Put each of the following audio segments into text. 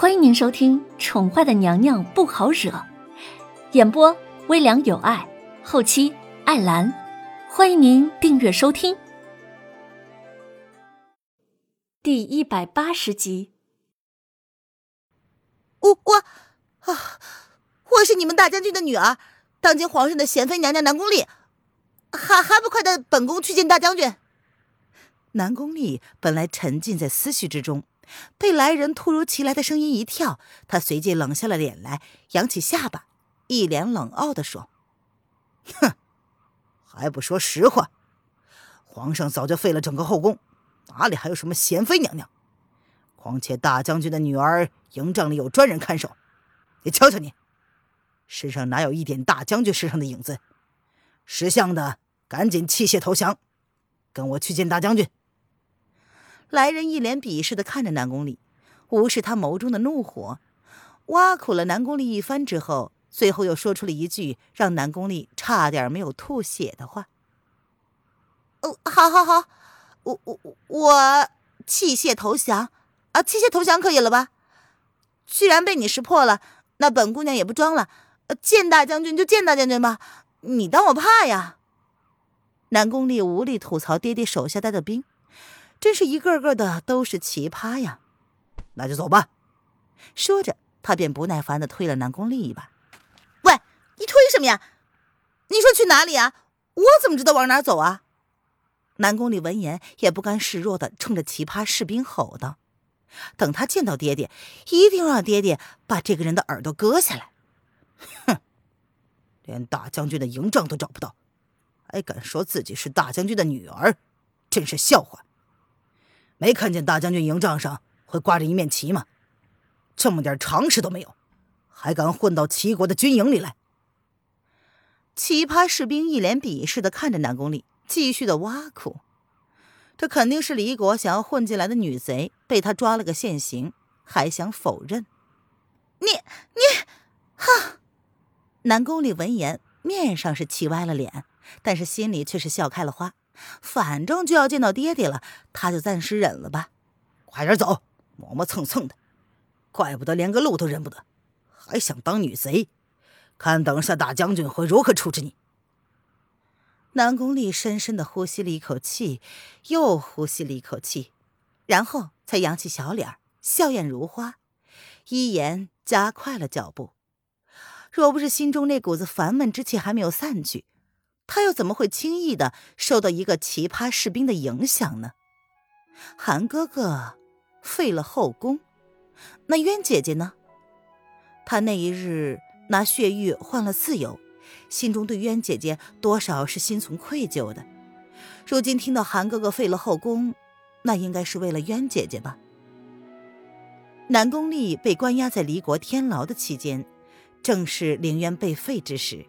欢迎您收听《宠坏的娘娘不好惹》，演播微凉有爱，后期艾兰。欢迎您订阅收听。第一百八十集。我我啊，我是你们大将军的女儿，当今皇上的贤妃娘娘南宫丽，还还不快带本宫去见大将军？南宫丽本来沉浸在思绪之中。被来人突如其来的声音一跳，他随即冷下了脸来，扬起下巴，一脸冷傲的说：“哼，还不说实话！皇上早就废了整个后宫，哪里还有什么贤妃娘娘？况且大将军的女儿营帐里有专人看守，你瞧瞧你，身上哪有一点大将军身上的影子？识相的，赶紧弃械投降，跟我去见大将军。”来人一脸鄙视的看着南宫丽，无视他眸中的怒火，挖苦了南宫丽一番之后，最后又说出了一句让南宫丽差点没有吐血的话：“哦，好好好，我我我弃械投降啊！弃械投降可以了吧？既然被你识破了，那本姑娘也不装了，见大将军就见大将军吧，你当我怕呀？”南宫丽无力吐槽爹爹手下带的兵。真是一个个的都是奇葩呀！那就走吧。说着，他便不耐烦的推了南宫丽一把。喂，你推什么呀？你说去哪里啊？我怎么知道往哪走啊？南宫丽闻言也不甘示弱的冲着奇葩士兵吼道：“等他见到爹爹，一定让爹爹把这个人的耳朵割下来！”哼，连大将军的营帐都找不到，还敢说自己是大将军的女儿，真是笑话！没看见大将军营帐上会挂着一面旗吗？这么点常识都没有，还敢混到齐国的军营里来？奇葩士兵一脸鄙视的看着南宫丽，继续的挖苦。这肯定是离国想要混进来的女贼，被他抓了个现行，还想否认。你你，哈！南宫丽闻言，面上是气歪了脸，但是心里却是笑开了花。反正就要见到爹爹了，他就暂时忍了吧。快点走，磨磨蹭蹭的，怪不得连个路都认不得，还想当女贼？看等下大将军会如何处置你。南宫丽深深的呼吸了一口气，又呼吸了一口气，然后才扬起小脸，笑靥如花，一言加快了脚步。若不是心中那股子烦闷之气还没有散去。他又怎么会轻易的受到一个奇葩士兵的影响呢？韩哥哥废了后宫，那渊姐姐呢？他那一日拿血玉换了自由，心中对渊姐姐多少是心存愧疚的。如今听到韩哥哥废了后宫，那应该是为了渊姐姐吧？南宫丽被关押在离国天牢的期间，正是凌渊被废之时。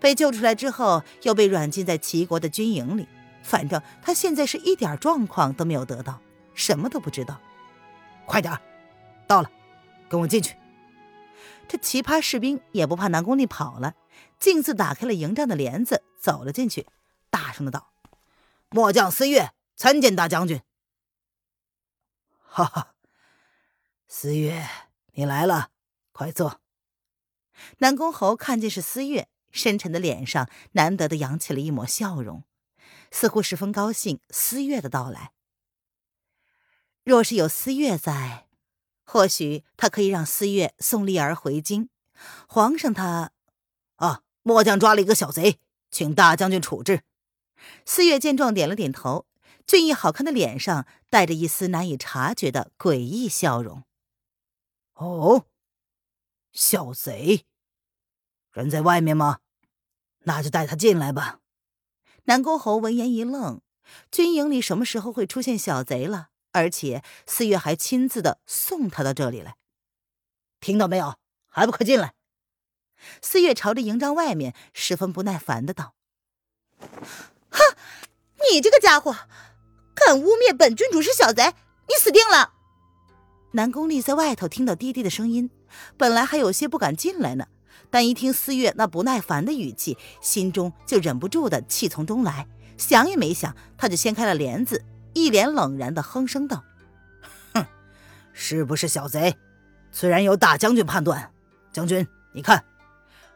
被救出来之后，又被软禁在齐国的军营里。反正他现在是一点状况都没有得到，什么都不知道。快点，到了，跟我进去。这奇葩士兵也不怕南宫丽跑了，径自打开了营帐的帘子，走了进去，大声的道：“末将思月参见大将军。”哈哈，思月，你来了，快坐。南宫侯看见是思月。深沉的脸上难得的扬起了一抹笑容，似乎十分高兴思月的到来。若是有思月在，或许他可以让思月送丽儿回京。皇上他……啊，末将抓了一个小贼，请大将军处置。思月见状点了点头，俊逸好看的脸上带着一丝难以察觉的诡异笑容。哦，小贼。人在外面吗？那就带他进来吧。南宫侯闻言一愣，军营里什么时候会出现小贼了？而且四月还亲自的送他到这里来，听到没有？还不快进来！四月朝着营帐外面十分不耐烦的道：“哼，你这个家伙，敢污蔑本郡主是小贼，你死定了！”南宫丽在外头听到滴滴的声音，本来还有些不敢进来呢。但一听思月那不耐烦的语气，心中就忍不住的气从中来，想也没想，他就掀开了帘子，一脸冷然的哼声道：“哼，是不是小贼？虽然由大将军判断，将军，你看，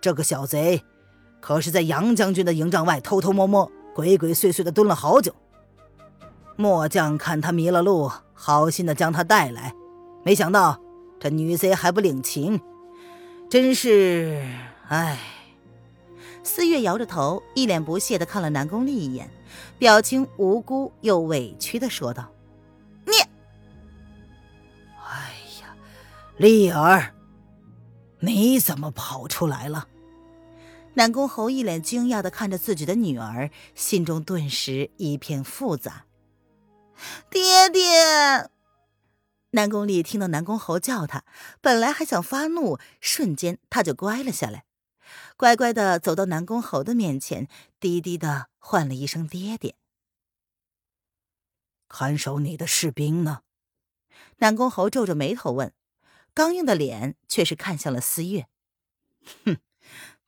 这个小贼可是在杨将军的营帐外偷偷摸摸、鬼鬼祟祟的蹲了好久。末将看他迷了路，好心的将他带来，没想到这女贼还不领情，真是唉。思月摇着头，一脸不屑的看了南宫丽一眼，表情无辜又委屈的说道：“你，哎呀，丽儿，你怎么跑出来了？”南宫侯一脸惊讶的看着自己的女儿，心中顿时一片复杂。爹爹，南宫丽听到南宫侯叫他，本来还想发怒，瞬间他就乖了下来，乖乖的走到南宫侯的面前，低低的唤了一声“爹爹”。看守你的士兵呢？南宫侯皱着眉头问，刚硬的脸却是看向了思月。哼，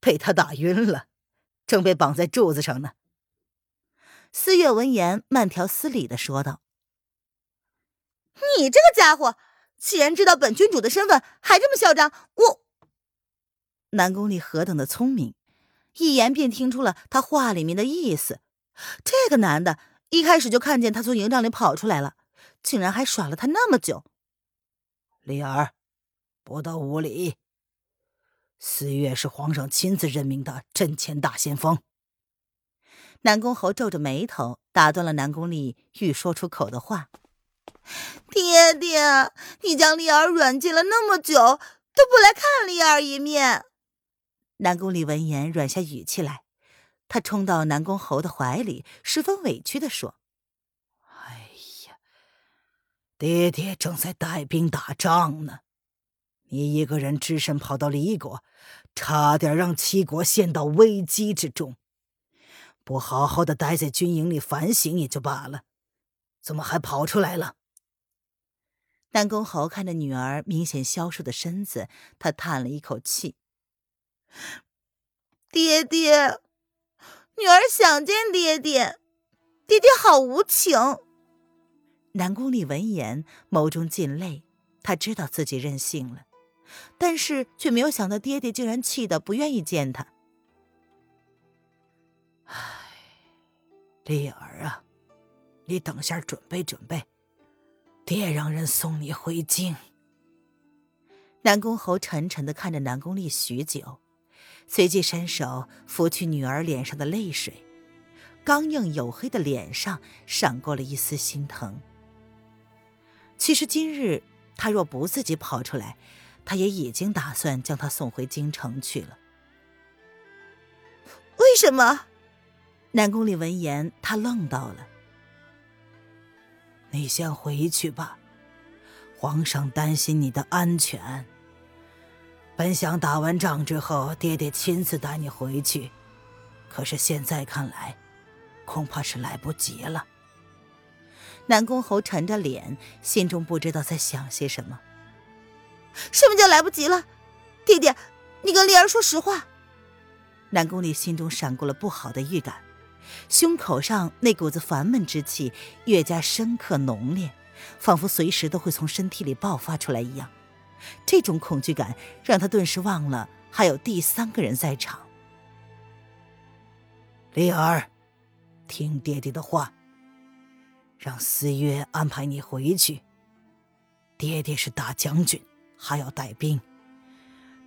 被他打晕了，正被绑在柱子上呢。思月闻言，慢条斯理的说道：“你这个家伙，既然知道本君主的身份，还这么嚣张，我……”南宫丽何等的聪明，一眼便听出了他话里面的意思。这个男的，一开始就看见他从营帐里跑出来了，竟然还耍了他那么久。丽儿，不得无礼！四月是皇上亲自任命的阵前大先锋。南宫侯皱着眉头，打断了南宫丽欲说出口的话：“爹爹，你将丽儿软禁了那么久，都不来看丽儿一面。”南宫里闻言软下语气来，他冲到南宫侯的怀里，十分委屈的说：“哎呀，爹爹正在带兵打仗呢，你一个人只身跑到离国，差点让齐国陷到危机之中。”不好好的待在军营里反省也就罢了，怎么还跑出来了？南宫侯看着女儿明显消瘦的身子，他叹了一口气：“爹爹，女儿想见爹爹，爹爹好无情。”南宫丽闻言，眸中尽泪，他知道自己任性了，但是却没有想到爹爹竟然气得不愿意见他。唉。丽儿啊，你等下准备准备，爹让人送你回京。南宫侯沉沉的看着南宫丽许久，随即伸手拂去女儿脸上的泪水，刚硬黝黑的脸上闪过了一丝心疼。其实今日他若不自己跑出来，他也已经打算将她送回京城去了。为什么？南宫里闻言，他愣到了。你先回去吧，皇上担心你的安全。本想打完仗之后，爹爹亲自带你回去，可是现在看来，恐怕是来不及了。南宫侯沉着脸，心中不知道在想些什么。什么叫来不及了？爹爹，你跟丽儿说实话。南宫里心中闪过了不好的预感。胸口上那股子烦闷之气越加深刻浓烈，仿佛随时都会从身体里爆发出来一样。这种恐惧感让他顿时忘了还有第三个人在场。丽儿，听爹爹的话，让思约安排你回去。爹爹是大将军，还要带兵，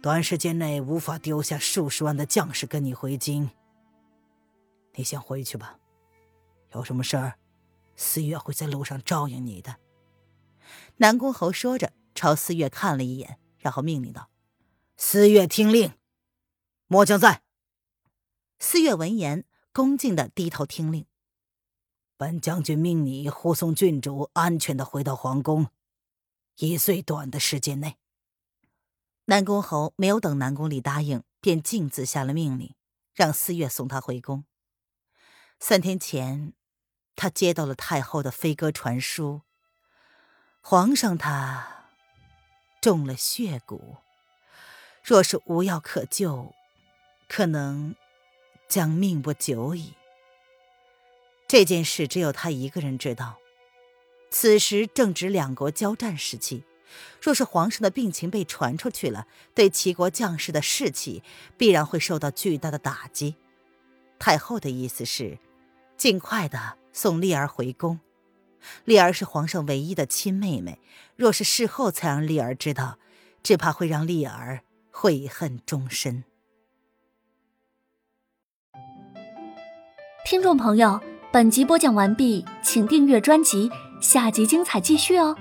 短时间内无法丢下数十万的将士跟你回京。你先回去吧，有什么事儿，四月会在路上照应你的。南宫侯说着，朝四月看了一眼，然后命令道：“四月听令，末将在。”四月闻言，恭敬的低头听令。本将军命你护送郡主安全的回到皇宫，以最短的时间内。南宫侯没有等南宫里答应，便径自下了命令，让四月送他回宫。三天前，他接到了太后的飞鸽传书，皇上他中了血蛊，若是无药可救，可能将命不久矣。这件事只有他一个人知道。此时正值两国交战时期，若是皇上的病情被传出去了，对齐国将士的士气必然会受到巨大的打击。太后的意思是，尽快的送丽儿回宫。丽儿是皇上唯一的亲妹妹，若是事后才让丽儿知道，只怕会让丽儿悔恨终身。听众朋友，本集播讲完毕，请订阅专辑，下集精彩继续哦。